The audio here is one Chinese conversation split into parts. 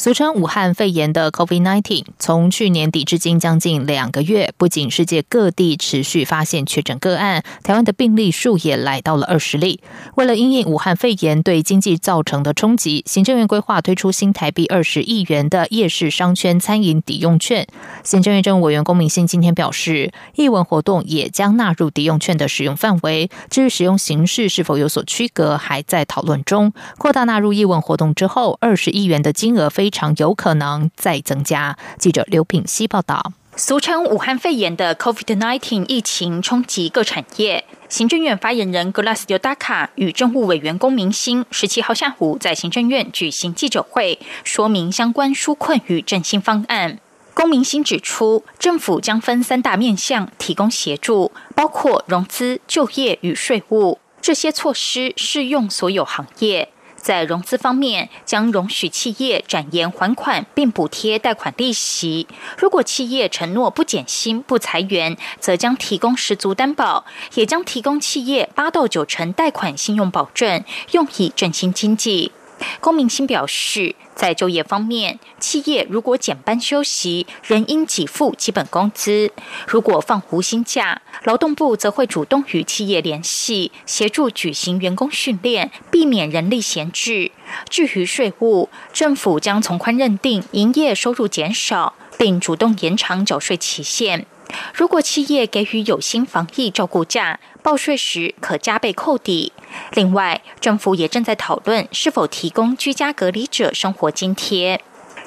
俗称武汉肺炎的 COVID-19，从去年底至今将近两个月，不仅世界各地持续发现确诊个案，台湾的病例数也来到了二十例。为了因应武汉肺炎对经济造成的冲击，行政院规划推出新台币二十亿元的夜市商圈餐饮抵用券。行政院政务委员龚明鑫今天表示，艺文活动也将纳入抵用券的使用范围。至于使用形式是否有所区隔，还在讨论中。扩大纳入艺文活动之后，二十亿元的金额非。常有可能再增加。记者刘品希报道。俗称武汉肺炎的 COVID-19 疫情冲击各产业，行政院发言人 Glass 达卡与政务委员龚明鑫十七号下午在行政院举行记者会，说明相关纾困与振兴方案。龚明鑫指出，政府将分三大面向提供协助，包括融资、就业与税务，这些措施适用所有行业。在融资方面，将容许企业展延还款，并补贴贷款利息。如果企业承诺不减薪、不裁员，则将提供十足担保，也将提供企业八到九成贷款信用保证，用以振兴经济。公明星表示，在就业方面，企业如果减班休息，仍应给付基本工资；如果放无薪假，劳动部则会主动与企业联系，协助举行员工训练，避免人力闲置。至于税务，政府将从宽认定营业收入减少，并主动延长缴税期限。如果企业给予有薪防疫照顾假，报税时可加倍扣抵。另外，政府也正在讨论是否提供居家隔离者生活津贴。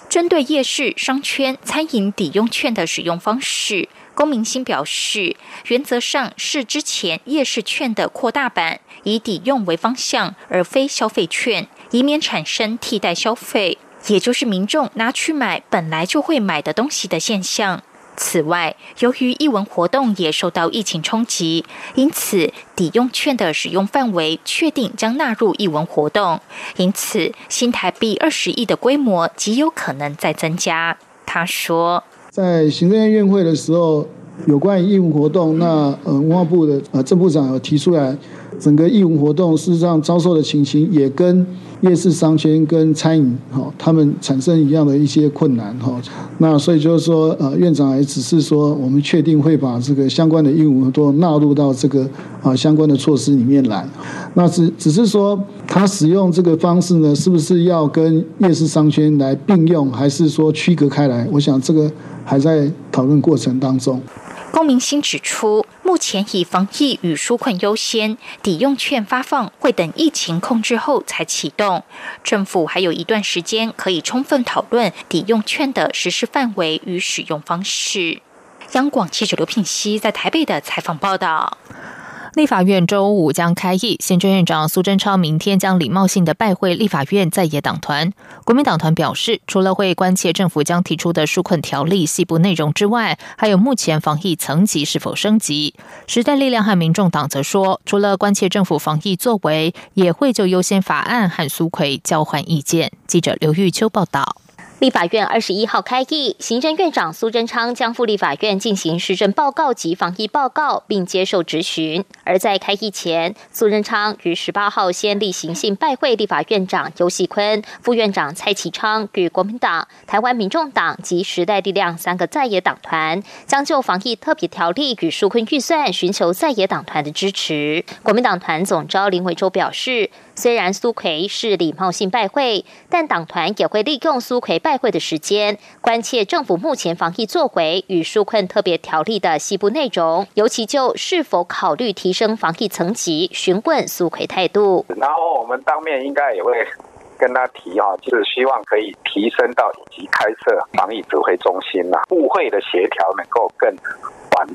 针对夜市、商圈、餐饮抵用券的使用方式，龚明鑫表示，原则上是之前夜市券的扩大版，以抵用为方向，而非消费券，以免产生替代消费，也就是民众拿去买本来就会买的东西的现象。此外，由于艺文活动也受到疫情冲击，因此抵用券的使用范围确定将纳入艺文活动。因此，新台币二十亿的规模极有可能再增加。他说，在行政院院会的时候，有关于艺文活动，那呃文化部的呃郑部长有提出来，整个义文活动事实上遭受的情形也跟。夜市商圈跟餐饮，哈，他们产生一样的一些困难，哈，那所以就是说，呃，院长也只是说，我们确定会把这个相关的义务都纳入到这个啊相关的措施里面来。那只只是说，他使用这个方式呢，是不是要跟夜市商圈来并用，还是说区隔开来？我想这个还在讨论过程当中。龚明星指出，目前以防疫与纾困优先，抵用券发放会等疫情控制后才启动。政府还有一段时间可以充分讨论抵用券的实施范围与使用方式。央广记者刘品熙在台北的采访报道。立法院周五将开议，行政院长苏贞昌明天将礼貌性的拜会立法院在野党团。国民党团表示，除了会关切政府将提出的纾困条例细部内容之外，还有目前防疫层级是否升级。时代力量和民众党则说，除了关切政府防疫作为，也会就优先法案和苏奎交换意见。记者刘玉秋报道。立法院二十一号开议，行政院长苏贞昌将赴立法院进行施政报告及防疫报告，并接受质询。而在开议前，苏贞昌于十八号先例行性拜会立法院长游锡坤、副院长蔡其昌与国民党、台湾民众党及时代力量三个在野党团，将就防疫特别条例与纾困预算寻求在野党团的支持。国民党团总召林伟洲表示。虽然苏奎是礼貌性拜会，但党团也会利用苏奎拜会的时间，关切政府目前防疫作为与纾困特别条例的细部内容，尤其就是否考虑提升防疫层级，询问苏奎态度。然后我们当面应该也会跟他提哈，就是希望可以提升到以及开设防疫指挥中心呐，部会的协调能够更完。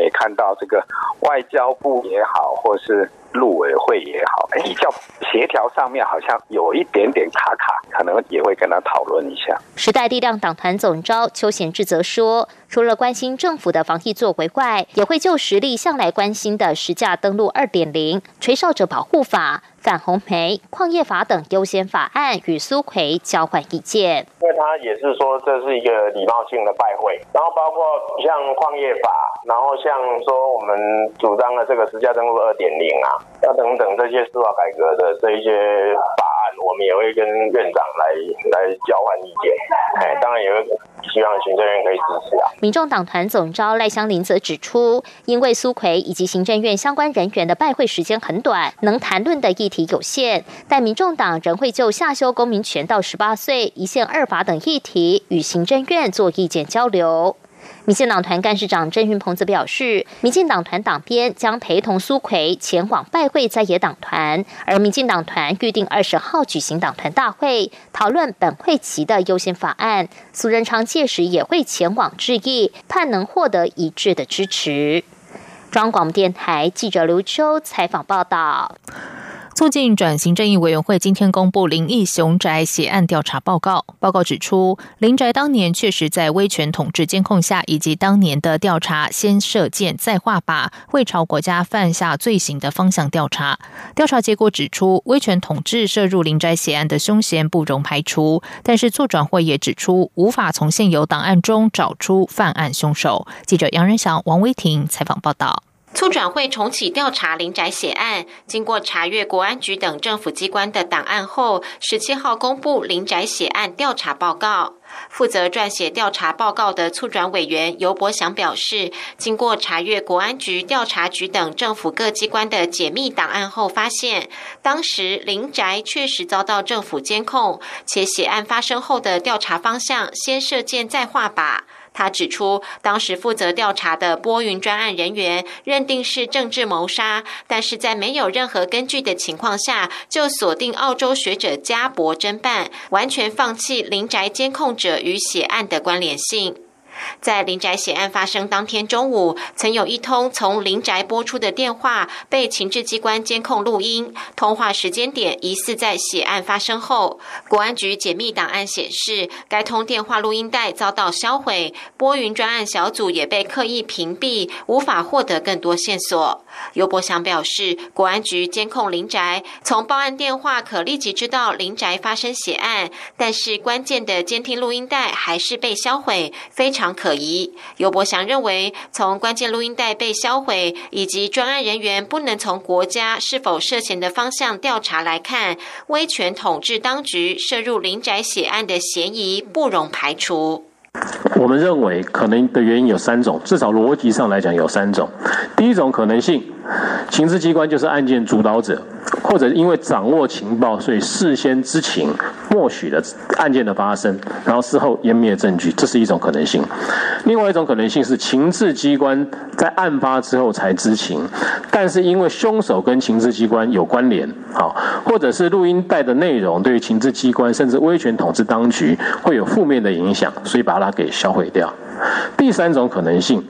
也看到这个外交部也好，或是。陆委会也好，比较协调上面好像有一点点卡卡。可能也会跟他讨论一下。时代力量党团总召邱贤志则说，除了关心政府的防疫作为外，也会就实力向来关心的实价登录二点零、吹哨者保护法。范红梅、矿业法等优先法案与苏奎交换意见，因为他也是说这是一个礼貌性的拜会，然后包括像矿业法，然后像说我们主张的这个实价登录二点零啊，要等等这些司法改革的这一些法，我们也会跟院长来来交换意见，哎，当然也会希望行政院可以支持啊。民众党团总召赖香林则指出，因为苏奎以及行政院相关人员的拜会时间很短，能谈论的议。题有限，但民众党仍会就下修公民权到十八岁、一线二法等议题与行政院做意见交流。民进党团干事长郑云鹏则表示，民进党团党编将陪同苏奎前往拜会在野党团，而民进党团预定二十号举行党团大会，讨论本会期的优先法案。苏仁昌届时也会前往致意，盼能获得一致的支持。中央广播电台记者刘秋采访报道。促进转型正义委员会今天公布林义雄宅血案调查报告。报告指出，林宅当年确实在威权统治监控下，以及当年的调查先射箭再画靶，会朝国家犯下罪行的方向调查。调查结果指出，威权统治涉入林宅血案的凶嫌不容排除，但是促转会也指出，无法从现有档案中找出犯案凶手。记者杨仁祥、王威婷采访报道。促转会重启调查林宅血案，经过查阅国安局等政府机关的档案后，十七号公布林宅血案调查报告。负责撰写调查报告的促转委员尤伯祥表示，经过查阅国安局、调查局等政府各机关的解密档案后，发现当时林宅确实遭到政府监控，且血案发生后的调查方向先射箭再画靶。他指出，当时负责调查的波云专案人员认定是政治谋杀，但是在没有任何根据的情况下，就锁定澳洲学者加博侦办，完全放弃林宅监控者与血案的关联性。在林宅血案发生当天中午，曾有一通从林宅拨出的电话被情治机关监控录音，通话时间点疑似在血案发生后。国安局解密档案显示，该通电话录音带遭到销毁，拨云专案小组也被刻意屏蔽，无法获得更多线索。尤伯祥表示，国安局监控林宅，从报案电话可立即知道林宅发生血案，但是关键的监听录音带还是被销毁，非常。可疑，尤伯祥认为，从关键录音带被销毁以及专案人员不能从国家是否涉嫌的方向调查来看，威权统治当局涉入林宅血案的嫌疑不容排除。我们认为可能的原因有三种，至少逻辑上来讲有三种。第一种可能性，情治机关就是案件主导者，或者因为掌握情报，所以事先知情，默许了案件的发生，然后事后湮灭证据，这是一种可能性。另外一种可能性是情治机关在案发之后才知情，但是因为凶手跟情治机关有关联，好，或者是录音带的内容对于情治机关甚至威权统治当局会有负面的影响，所以把它给销毁掉。第三种可能性，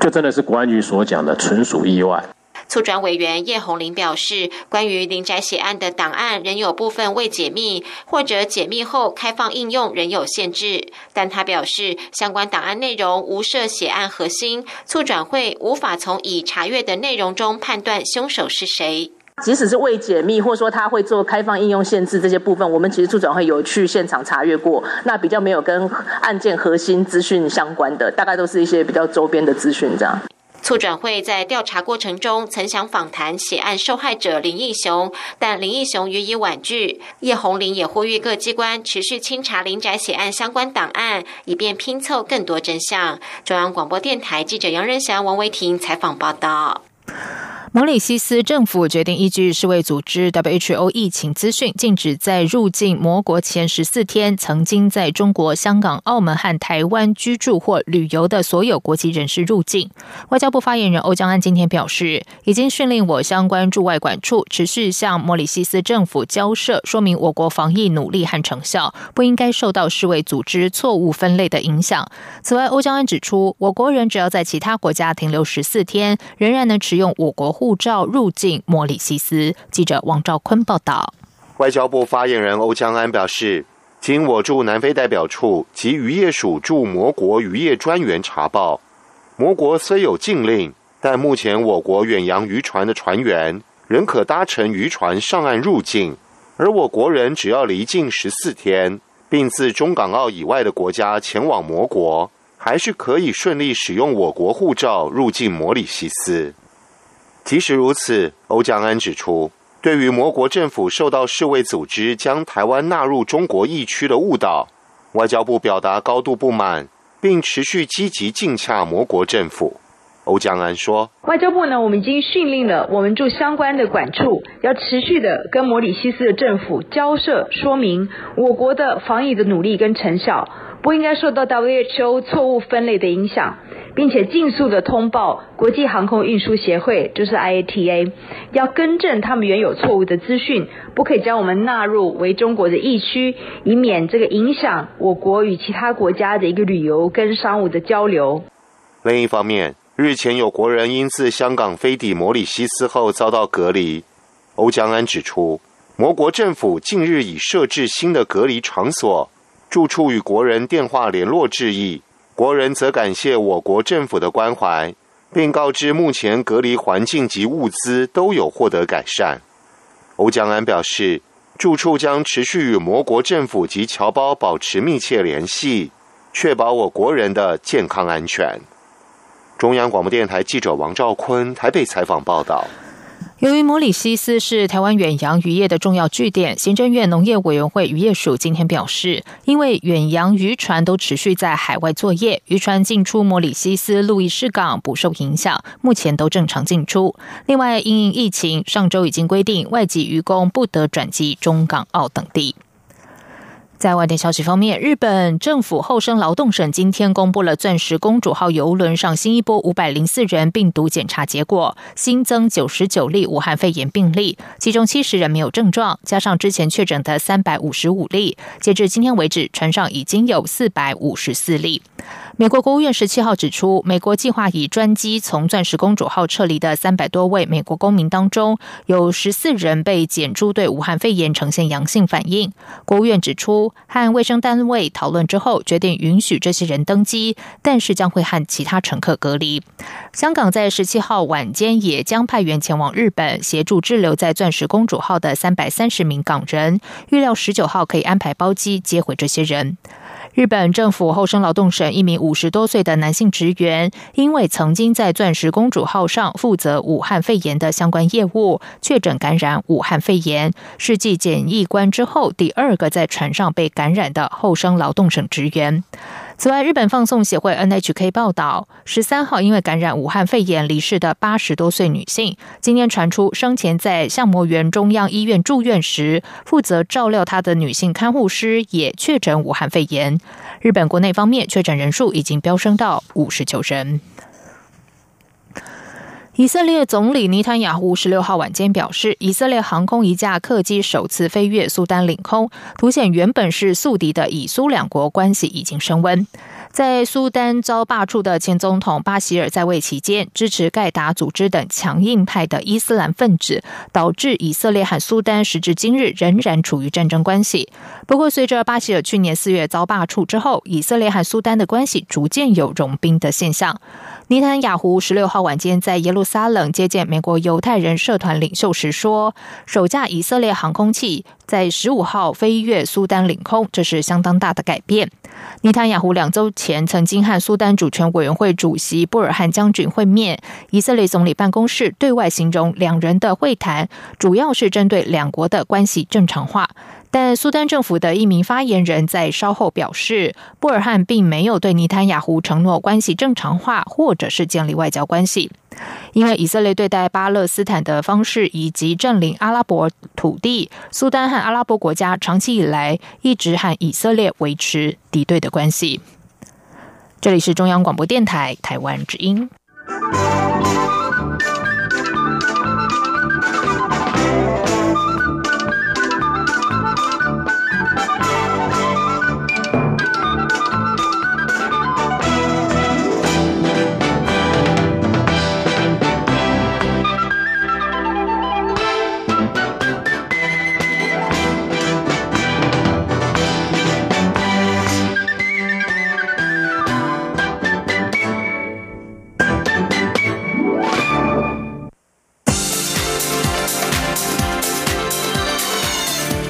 就真的是国安局所讲的纯属意外。促转委员叶红林表示，关于林宅血案的档案仍有部分未解密，或者解密后开放应用仍有限制。但他表示，相关档案内容无涉血案核心，促转会无法从已查阅的内容中判断凶手是谁。即使是未解密，或者说他会做开放应用限制这些部分，我们其实促转会有去现场查阅过，那比较没有跟案件核心资讯相关的，大概都是一些比较周边的资讯这样。促转会在调查过程中曾想访谈血案受害者林义雄，但林义雄予以婉拒。叶红林也呼吁各机关持续清查林宅血案相关档案，以便拼凑更多真相。中央广播电台记者杨仁祥、王维婷采访报道。摩里西斯政府决定依据世卫组织 WHO 疫情资讯，禁止在入境摩国前十四天曾经在中国香港、澳门和台湾居住或旅游的所有国籍人士入境。外交部发言人欧江安今天表示，已经训令我相关驻外管处持续向摩里西斯政府交涉，说明我国防疫努力和成效，不应该受到世卫组织错误分类的影响。此外，欧江安指出，我国人只要在其他国家停留十四天，仍然能持用我国。护照入境莫里西斯。记者王兆坤报道。外交部发言人欧江安表示，经我驻南非代表处及渔业署驻摩国渔业专员查报，摩国虽有禁令，但目前我国远洋渔船的船员仍可搭乘渔船上岸入境，而我国人只要离境十四天，并自中港澳以外的国家前往摩国，还是可以顺利使用我国护照入境摩里西斯。即使如此，欧江安指出。对于摩国政府受到世卫组织将台湾纳入中国疫区的误导，外交部表达高度不满，并持续积极进洽摩国政府。欧江安说：“外交部呢，我们已经训令了我们驻相关的管处，要持续的跟摩里西斯的政府交涉，说明我国的防疫的努力跟成效，不应该受到 WHO 错误分类的影响。”并且尽速的通报国际航空运输协会，就是 IATA，要更正他们原有错误的资讯，不可以将我们纳入为中国的疫区，以免这个影响我国与其他国家的一个旅游跟商务的交流。另一方面，日前有国人因自香港飞抵摩里西斯后遭到隔离，欧江安指出，摩国政府近日已设置新的隔离场所，住处与国人电话联络致意。国人则感谢我国政府的关怀，并告知目前隔离环境及物资都有获得改善。欧江安表示，住处将持续与摩国政府及侨胞保持密切联系，确保我国人的健康安全。中央广播电台记者王兆坤台北采访报道。由于摩里西斯是台湾远洋渔业的重要据点，行政院农业委员会渔业署今天表示，因为远洋渔船都持续在海外作业，渔船进出摩里西斯路易士港不受影响，目前都正常进出。另外，因应疫情，上周已经规定外籍渔工不得转机中港澳等地。在外电消息方面，日本政府厚生劳动省今天公布了“钻石公主号”游轮上新一波五百零四人病毒检查结果，新增九十九例武汉肺炎病例，其中七十人没有症状，加上之前确诊的三百五十五例，截至今天为止，船上已经有四百五十四例。美国国务院十七号指出，美国计划以专机从“钻石公主号”撤离的三百多位美国公民当中，有十四人被检出对武汉肺炎呈现阳性反应。国务院指出，和卫生单位讨论之后，决定允许这些人登机，但是将会和其他乘客隔离。香港在十七号晚间也将派员前往日本协助滞留在“钻石公主号”的三百三十名港人，预料十九号可以安排包机接回这些人。日本政府厚生劳动省一名五十多岁的男性职员，因为曾经在“钻石公主号”上负责武汉肺炎的相关业务，确诊感染武汉肺炎，是继检疫官之后第二个在船上被感染的厚生劳动省职员。此外，日本放送协会 NHK 报道，十三号因为感染武汉肺炎离世的八十多岁女性，今天传出生前在相模园中央医院住院时，负责照料她的女性看护师也确诊武汉肺炎。日本国内方面确诊人数已经飙升到五十九人。以色列总理尼坦雅胡十六号晚间表示，以色列航空一架客机首次飞越苏丹领空，凸显原本是宿敌的以苏两国关系已经升温。在苏丹遭罢黜的前总统巴希尔在位期间，支持盖达组织等强硬派的伊斯兰分子，导致以色列和苏丹时至今日仍然处于战争关系。不过，随着巴希尔去年四月遭罢黜之后，以色列和苏丹的关系逐渐有融冰的现象。尼坦雅胡十六号晚间在耶路撒冷接见美国犹太人社团领袖时说：“首架以色列航空器在十五号飞越苏丹领空，这是相当大的改变。”尼坦雅胡两周前曾经和苏丹主权委员会主席布尔汉将军会面，以色列总理办公室对外形容两人的会谈主要是针对两国的关系正常化。但苏丹政府的一名发言人在稍后表示，布尔汉并没有对尼坦雅胡承诺关系正常化，或者是建立外交关系。因为以色列对待巴勒斯坦的方式以及占领阿拉伯土地，苏丹和阿拉伯国家长期以来一直和以色列维持敌对的关系。这里是中央广播电台台湾之音。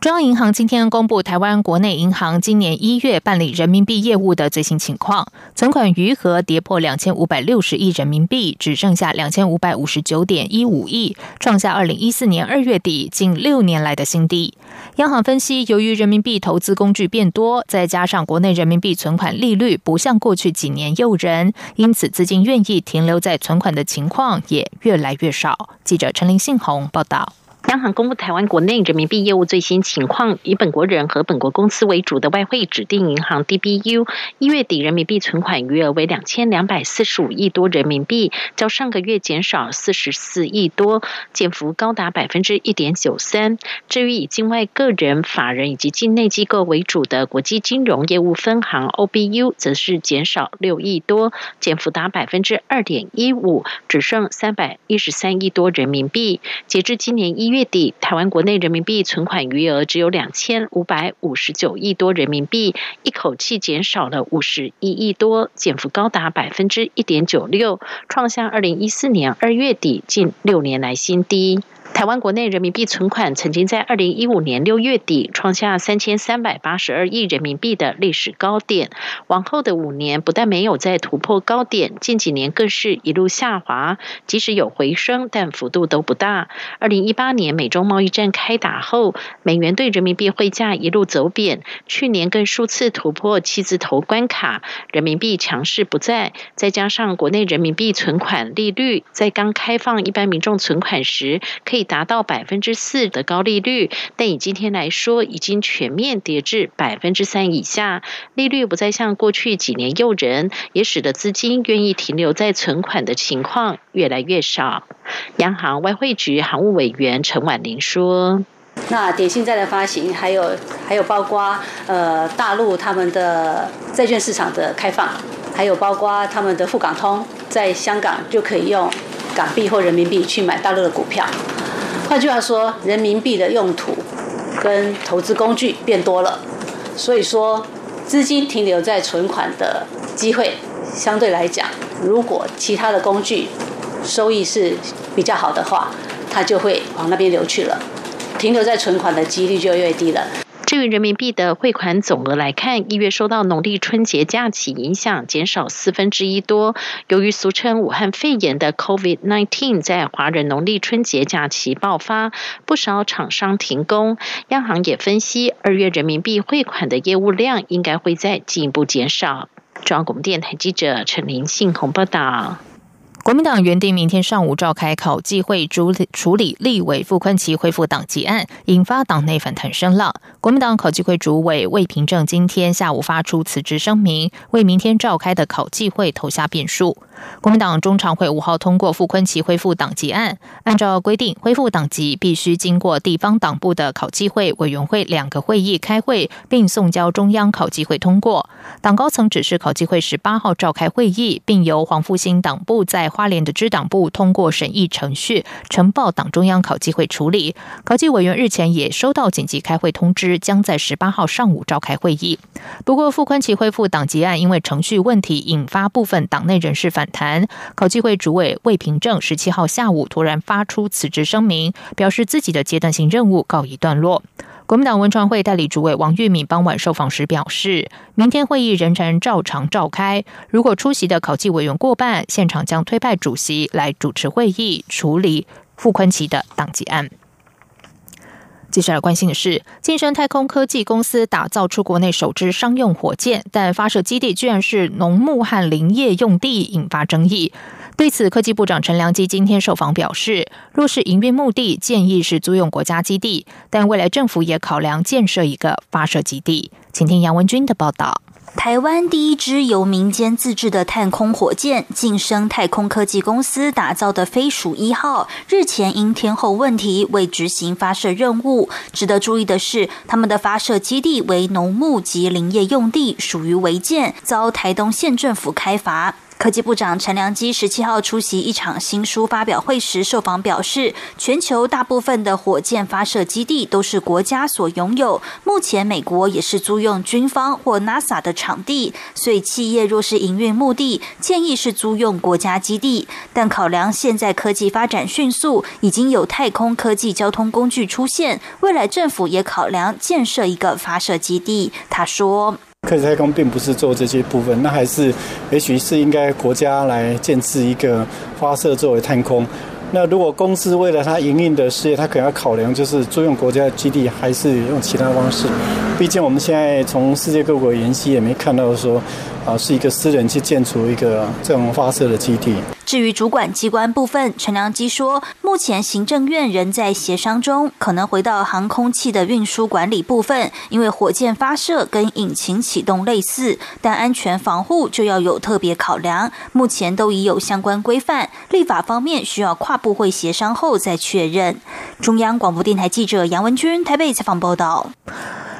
中央银行今天公布台湾国内银行今年一月办理人民币业务的最新情况，存款余额跌破两千五百六十亿人民币，只剩下两千五百五十九点一五亿，创下二零一四年二月底近六年来的新低。央行分析，由于人民币投资工具变多，再加上国内人民币存款利率不像过去几年诱人，因此资金愿意停留在存款的情况也越来越少。记者陈林信宏报道。央行公布台湾国内人民币业务最新情况，以本国人和本国公司为主的外汇指定银行 DBU，一月底人民币存款余额为两千两百四十五亿多人民币，较上个月减少四十四亿多，减幅高达百分之一点九三。至于以境外个人、法人以及境内机构为主的国际金融业务分行 OBU，则是减少六亿多，减幅达百分之二点一五，只剩三百一十三亿多人民币。截至今年一月。月底，台湾国内人民币存款余额只有两千五百五十九亿多人民币，一口气减少了五十一亿多，减幅高达百分之一点九六，创下二零一四年二月底近六年来新低。台湾国内人民币存款曾经在二零一五年六月底创下三千三百八十二亿人民币的历史高点，往后的五年不但没有再突破高点，近几年更是一路下滑，即使有回升，但幅度都不大。二零一八年美中贸易战开打后，美元对人民币汇价一路走贬，去年更数次突破七字头关卡，人民币强势不再，再加上国内人民币存款利率在刚开放一般民众存款时，可以。达到百分之四的高利率，但以今天来说，已经全面跌至百分之三以下，利率不再像过去几年诱人，也使得资金愿意停留在存款的情况越来越少。央行外汇局行务委员陈婉玲说：“那点心债的发行，还有还有包括呃大陆他们的债券市场的开放，还有包括他们的沪港通，在香港就可以用港币或人民币去买大陆的股票。”换句话说，人民币的用途跟投资工具变多了，所以说资金停留在存款的机会相对来讲，如果其他的工具收益是比较好的话，它就会往那边流去了，停留在存款的几率就越低了。至于人民币的汇款总额来看，一月受到农历春节假期影响，减少四分之一多。由于俗称武汉肺炎的 COVID-19 在华人农历春节假期爆发，不少厂商停工。央行也分析，二月人民币汇款的业务量应该会再进一步减少。中央广播电台记者陈林信鸿报道。国民党原定明天上午召开考纪会，主理处理立委傅昆奇恢复党籍案，引发党内反弹声浪。国民党考纪会主委魏平正今天下午发出辞职声明，为明天召开的考纪会投下变数。国民党中常会五号通过傅昆奇恢复党籍案，按照规定，恢复党籍必须经过地方党部的考纪会委员会两个会议开会，并送交中央考纪会通过。党高层指示考纪会十八号召开会议，并由黄复兴党部在花莲的支党部通过审议程序，呈报党中央考纪会处理。考纪委员日前也收到紧急开会通知，将在十八号上午召开会议。不过，傅昆奇恢复党籍案因为程序问题，引发部分党内人士反。谈考纪会主委魏平正十七号下午突然发出辞职声明，表示自己的阶段性任务告一段落。国民党文传会代理主委王玉敏傍晚受访时表示，明天会议仍然照常召开，如果出席的考纪委员过半，现场将推派主席来主持会议，处理傅昆奇的党籍案。接下来关心的是，晋升太空科技公司打造出国内首支商用火箭，但发射基地居然是农牧和林业用地，引发争议。对此，科技部长陈良基今天受访表示，若是营运目的，建议是租用国家基地，但未来政府也考量建设一个发射基地。请听杨文军的报道。台湾第一支由民间自制的太空火箭——晋升太空科技公司打造的飞鼠一号，日前因天候问题未执行发射任务。值得注意的是，他们的发射基地为农牧及林业用地，属于违建，遭台东县政府开罚。科技部长陈良基十七号出席一场新书发表会时受访表示，全球大部分的火箭发射基地都是国家所拥有，目前美国也是租用军方或 NASA 的场地，所以企业若是营运目的，建议是租用国家基地。但考量现在科技发展迅速，已经有太空科技交通工具出现，未来政府也考量建设一个发射基地。他说。科技太空并不是做这些部分，那还是也许是应该国家来建设一个发射作为太空。那如果公司为了它营运的事业，它可能要考量就是租用国家基地，还是用其他方式。毕竟我们现在从世界各国研析也没看到说。啊，是一个私人去建出一个这种发射的基地。至于主管机关部分，陈良基说，目前行政院仍在协商中，可能回到航空器的运输管理部分，因为火箭发射跟引擎启动类似，但安全防护就要有特别考量。目前都已有相关规范，立法方面需要跨部会协商后再确认。中央广播电台记者杨文君台北采访报道。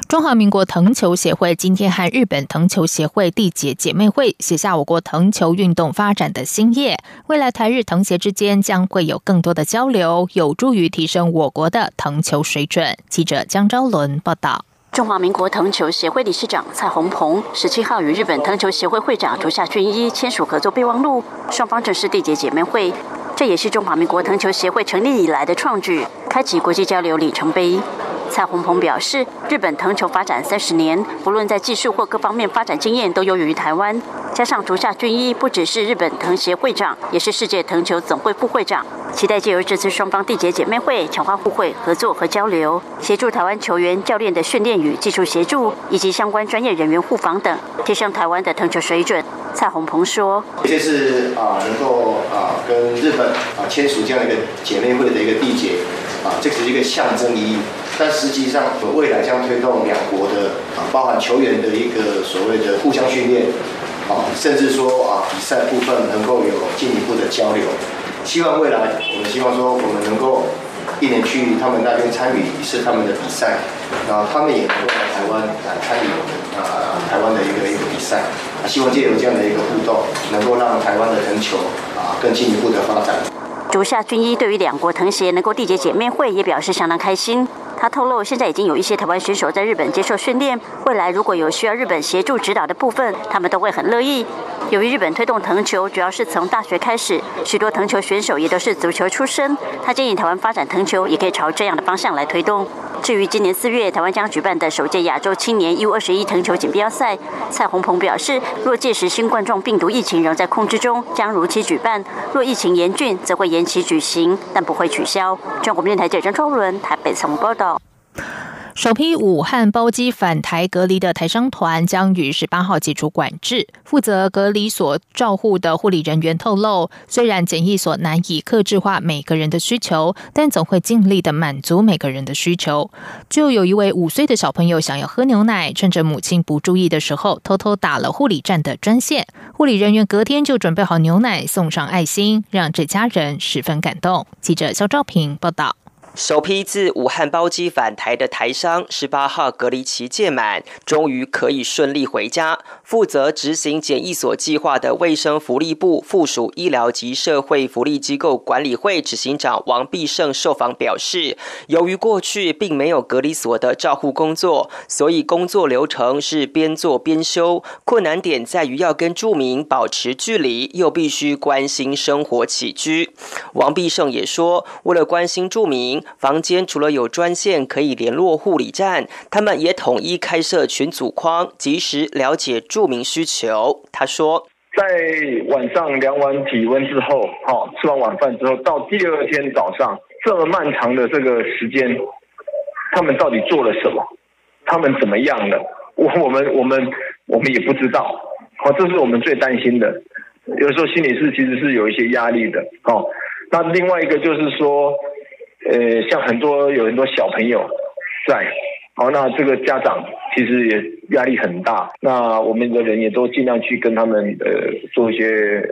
中华民国藤球协会今天和日本藤球协会缔结姐妹会，写下我国藤球运动发展的新页。未来台日藤协之间将会有更多的交流，有助于提升我国的藤球水准。记者江昭伦报道。中华民国藤球协会理事长蔡鸿鹏十七号与日本藤球协会会长竹下俊一签署合作备忘录，双方正式缔结姐妹会。这也是中华民国藤球协会成立以来的创举，开启国际交流里程碑。蔡宏鹏表示，日本藤球发展三十年，不论在技术或各方面发展经验都优于台湾。加上竹下俊一不只是日本藤协会长，也是世界藤球总会副会长，期待借由这次双方缔结姐妹会，强化互惠合作和交流，协助台湾球员、教练的训练与技术协助，以及相关专业人员互访等，提升台湾的藤球水准。蔡宏鹏说：“这次啊，能够啊跟日本啊签署这样一个姐妹会的一个缔结。”啊，这是一个象征意义，但实际上未来将推动两国的啊，包含球员的一个所谓的互相训练，啊，甚至说啊，比赛部分能够有进一步的交流。希望未来，我们希望说，我们能够一年去他们那边参与一次他们的比赛，然后他们也能够来台湾来参与我们啊台湾的一个一个比赛。希望借由这样的一个互动，能够让台湾的藤球啊更进一步的发展。竹下军一对于两国藤协能够缔结姐妹会也表示相当开心。他透露，现在已经有一些台湾选手在日本接受训练，未来如果有需要日本协助指导的部分，他们都会很乐意。由于日本推动藤球主要是从大学开始，许多藤球选手也都是足球出身，他建议台湾发展藤球也可以朝这样的方向来推动。至于今年四月台湾将举办的首届亚洲青年 U 二十一藤球锦标赛，蔡宏鹏表示，若届时新冠状病毒疫情仍在控制中，将如期举办；若疫情严峻，则会延期举行，但不会取消。中国电台记者张超伦台北曾报道。首批武汉包机返台隔离的台商团将于十八号解除管制。负责隔离所照护的护理人员透露，虽然检疫所难以克制化每个人的需求，但总会尽力的满足每个人的需求。就有一位五岁的小朋友想要喝牛奶，趁着母亲不注意的时候，偷偷打了护理站的专线。护理人员隔天就准备好牛奶送上爱心，让这家人十分感动。记者肖兆平报道。首批自武汉包机返台的台商，十八号隔离期届满，终于可以顺利回家。负责执行检疫所计划的卫生福利部附属医疗及社会福利机构管理会执行长王必胜受访表示，由于过去并没有隔离所的照护工作，所以工作流程是边做边修。困难点在于要跟住民保持距离，又必须关心生活起居。王必胜也说，为了关心住民。房间除了有专线可以联络护理站，他们也统一开设群组框，及时了解住民需求。他说，在晚上量完体温之后，哈，吃完晚饭之后，到第二天早上这么漫长的这个时间，他们到底做了什么？他们怎么样了？我我们我们我们也不知道。好，这是我们最担心的。有时候心里是其实是有一些压力的。哦，那另外一个就是说。呃，像很多有很多小朋友在，好，那这个家长其实也压力很大。那我们的人也都尽量去跟他们呃做一些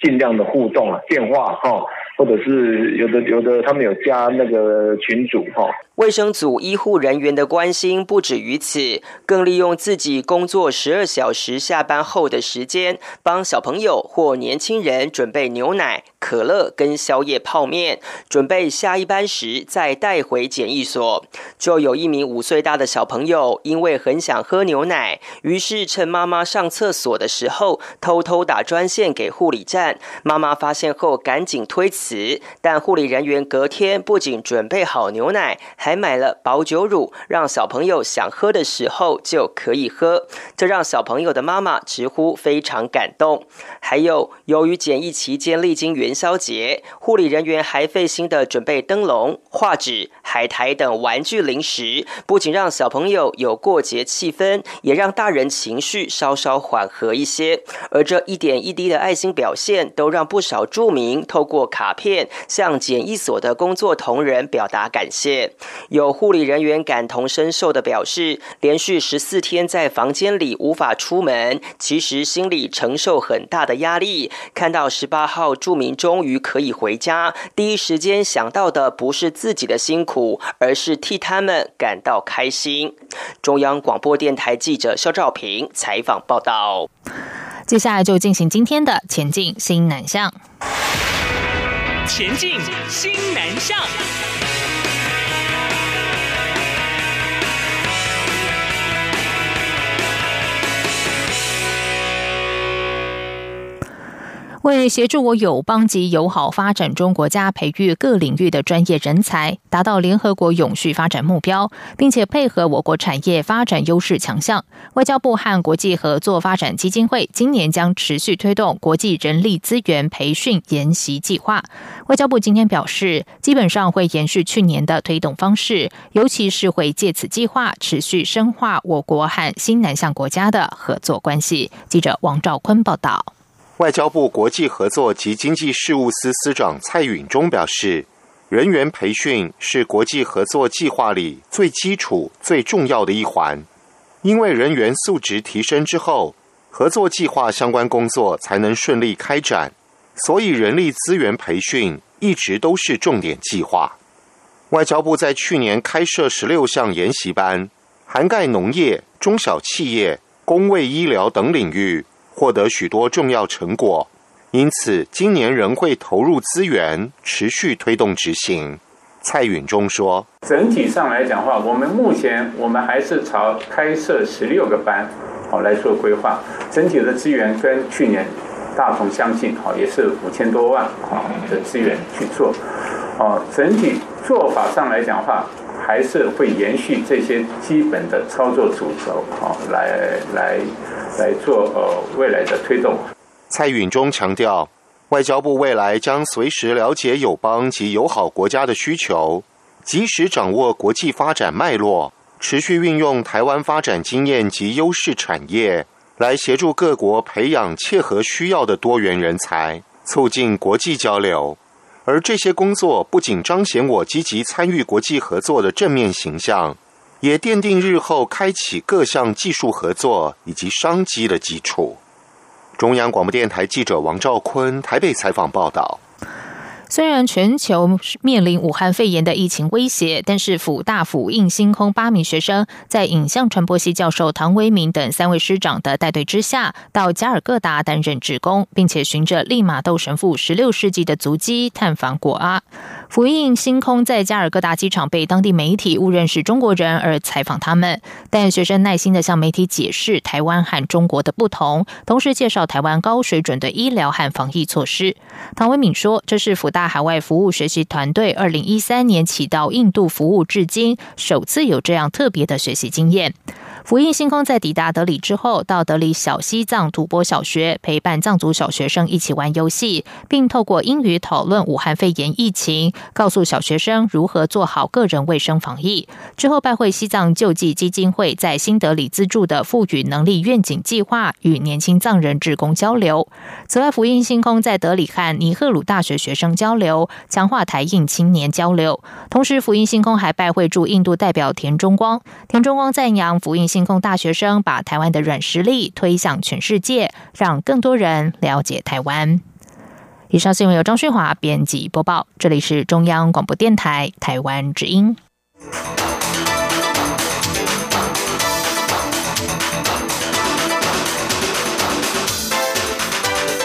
尽量的互动啊，电话哈，或者是有的有的他们有加那个群组哈。卫生组医护人员的关心不止于此，更利用自己工作十二小时下班后的时间，帮小朋友或年轻人准备牛奶、可乐跟宵夜泡面，准备下一班时再带回检疫所。就有一名五岁大的小朋友，因为很想喝牛奶，于是趁妈妈上厕所的时候，偷偷打专线给护理站。妈妈发现后赶紧推辞，但护理人员隔天不仅准备好牛奶。还买了保酒乳，让小朋友想喝的时候就可以喝，这让小朋友的妈妈直呼非常感动。还有，由于检疫期间历经元宵节，护理人员还费心的准备灯笼、画纸、海苔等玩具零食，不仅让小朋友有过节气氛，也让大人情绪稍稍缓和一些。而这一点一滴的爱心表现，都让不少住民透过卡片向检疫所的工作同仁表达感谢。有护理人员感同身受的表示，连续十四天在房间里无法出门，其实心里承受很大的压力。看到十八号住民终于可以回家，第一时间想到的不是自己的辛苦，而是替他们感到开心。中央广播电台记者肖兆平采访报道。接下来就进行今天的前进新南向。前进新南向。为协助我友邦及友好发展中国家培育各领域的专业人才，达到联合国永续发展目标，并且配合我国产业发展优势强项，外交部和国际合作发展基金会今年将持续推动国际人力资源培训研习计划。外交部今天表示，基本上会延续去年的推动方式，尤其是会借此计划持续深化我国和新南向国家的合作关系。记者王兆坤报道。外交部国际合作及经济事务司司长蔡允中表示，人员培训是国际合作计划里最基础、最重要的一环。因为人员素质提升之后，合作计划相关工作才能顺利开展，所以人力资源培训一直都是重点计划。外交部在去年开设十六项研习班，涵盖农业、中小企业、公卫医疗等领域。获得许多重要成果，因此今年仍会投入资源，持续推动执行。蔡允中说：“整体上来讲的话，我们目前我们还是朝开设十六个班，好来做规划。整体的资源跟去年大同相近，好也是五千多万啊的资源去做。哦，整体做法上来讲的话。”还是会延续这些基本的操作主轴，好，来来来做呃未来的推动。蔡允中强调，外交部未来将随时了解友邦及友好国家的需求，及时掌握国际发展脉络，持续运用台湾发展经验及优势产业，来协助各国培养切合需要的多元人才，促进国际交流。而这些工作不仅彰显我积极参与国际合作的正面形象，也奠定日后开启各项技术合作以及商机的基础。中央广播电台记者王兆坤台北采访报道。虽然全球面临武汉肺炎的疫情威胁，但是辅大辅印星空八名学生在影像传播系教授唐维明等三位师长的带队之下，到加尔各答担任职工，并且循着利马窦神父十六世纪的足迹探访果阿。福印星空在加尔各答机场被当地媒体误认是中国人而采访他们，但学生耐心的向媒体解释台湾和中国的不同，同时介绍台湾高水准的医疗和防疫措施。唐维敏说：“这是福大。”海外服务学习团队二零一三年起到印度服务至今，首次有这样特别的学习经验。福音星空在抵达德里之后，到德里小西藏吐蕃小学陪伴藏族小学生一起玩游戏，并透过英语讨论武汉肺炎疫情，告诉小学生如何做好个人卫生防疫。之后拜会西藏救济基金会在新德里资助的赋予能力愿景计划，与年轻藏人志工交流。此外，福音星空在德里和尼赫鲁大学学生交交流，强化台印青年交流。同时，福音星空还拜会驻印度代表田中光，田中光赞扬福音。星空大学生把台湾的软实力推向全世界，让更多人了解台湾。以上新闻由张旭华编辑播报，这里是中央广播电台台湾之音。